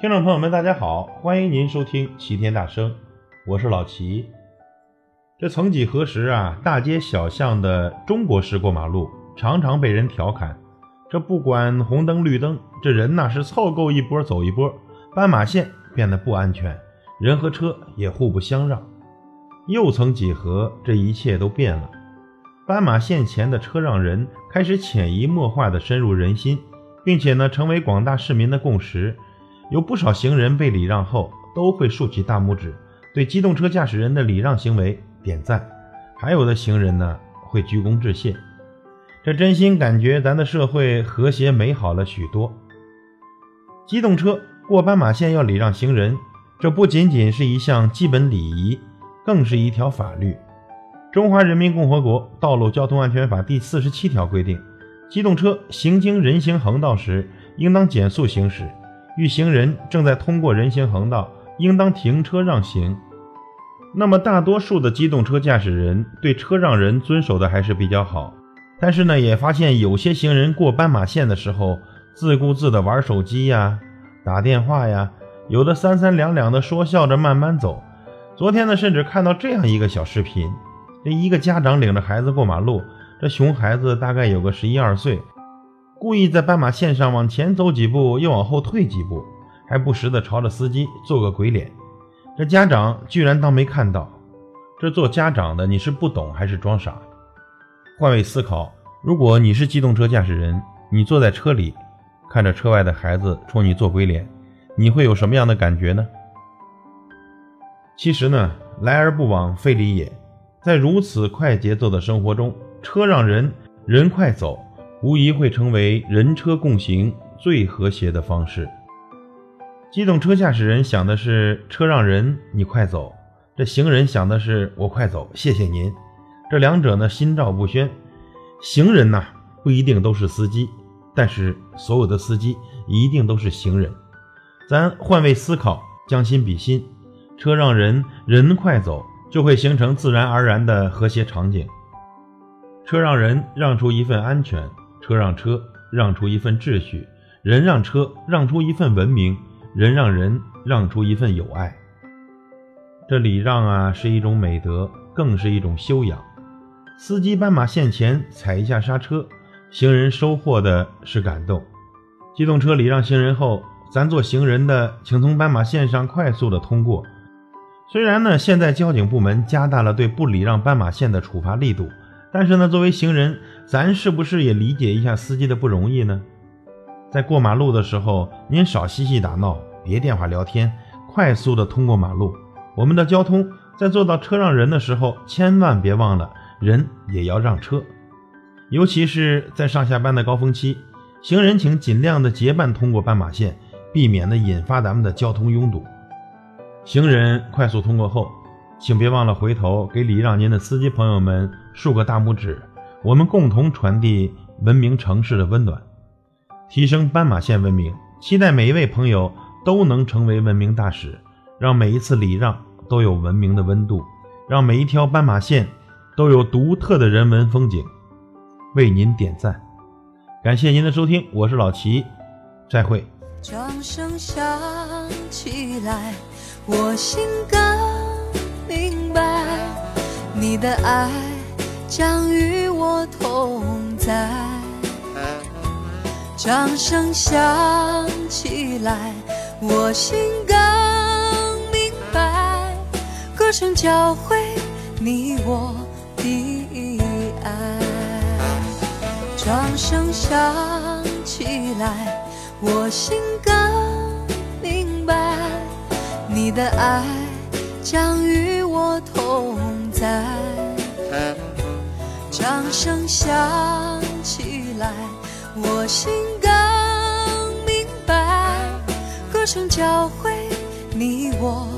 听众朋友们，大家好，欢迎您收听齐天大圣，我是老齐。这曾几何时啊，大街小巷的中国式过马路常常被人调侃，这不管红灯绿灯，这人呐是凑够一波走一波，斑马线变得不安全，人和车也互不相让。又曾几何，这一切都变了，斑马线前的车让人开始潜移默化地深入人心，并且呢，成为广大市民的共识。有不少行人被礼让后，都会竖起大拇指，对机动车驾驶人的礼让行为点赞；还有的行人呢，会鞠躬致谢。这真心感觉咱的社会和谐美好了许多。机动车过斑马线要礼让行人，这不仅仅是一项基本礼仪，更是一条法律。中华人民共和国道路交通安全法第四十七条规定，机动车行经人行横道时，应当减速行驶。遇行人正在通过人行横道，应当停车让行。那么，大多数的机动车驾驶人对车让人遵守的还是比较好。但是呢，也发现有些行人过斑马线的时候，自顾自的玩手机呀、打电话呀，有的三三两两的说笑着慢慢走。昨天呢，甚至看到这样一个小视频：这一个家长领着孩子过马路，这熊孩子大概有个十一二岁。故意在斑马线上往前走几步，又往后退几步，还不时地朝着司机做个鬼脸。这家长居然当没看到。这做家长的，你是不懂还是装傻？换位思考，如果你是机动车驾驶人，你坐在车里，看着车外的孩子冲你做鬼脸，你会有什么样的感觉呢？其实呢，来而不往非礼也。在如此快节奏的生活中，车让人，人快走。无疑会成为人车共行最和谐的方式。机动车驾驶人想的是车让人，你快走；这行人想的是我快走，谢谢您。这两者呢，心照不宣。行人呐，不一定都是司机，但是所有的司机一定都是行人。咱换位思考，将心比心，车让人，人快走，就会形成自然而然的和谐场景。车让人，让出一份安全。车让车，让出一份秩序；人让车，让出一份文明；人让人，让出一份友爱。这礼让啊，是一种美德，更是一种修养。司机斑马线前踩一下刹车，行人收获的是感动。机动车礼让行人后，咱做行人的，请从斑马线上快速的通过。虽然呢，现在交警部门加大了对不礼让斑马线的处罚力度。但是呢，作为行人，咱是不是也理解一下司机的不容易呢？在过马路的时候，您少嬉戏打闹，别电话聊天，快速的通过马路。我们的交通在做到车让人的时候，千万别忘了人也要让车。尤其是在上下班的高峰期，行人请尽量的结伴通过斑马线，避免的引发咱们的交通拥堵。行人快速通过后。请别忘了回头给礼让您的司机朋友们竖个大拇指，我们共同传递文明城市的温暖，提升斑马线文明。期待每一位朋友都能成为文明大使，让每一次礼让都有文明的温度，让每一条斑马线都有独特的人文风景。为您点赞，感谢您的收听，我是老齐，再会。掌声响起来，我心甘。你的爱将与我同在。掌声响起来，我心更明白，歌声教会你我的爱。掌声响起来，我心更明白，你的爱将与。我同在，掌声响起来，我心更明白，歌声教会你我。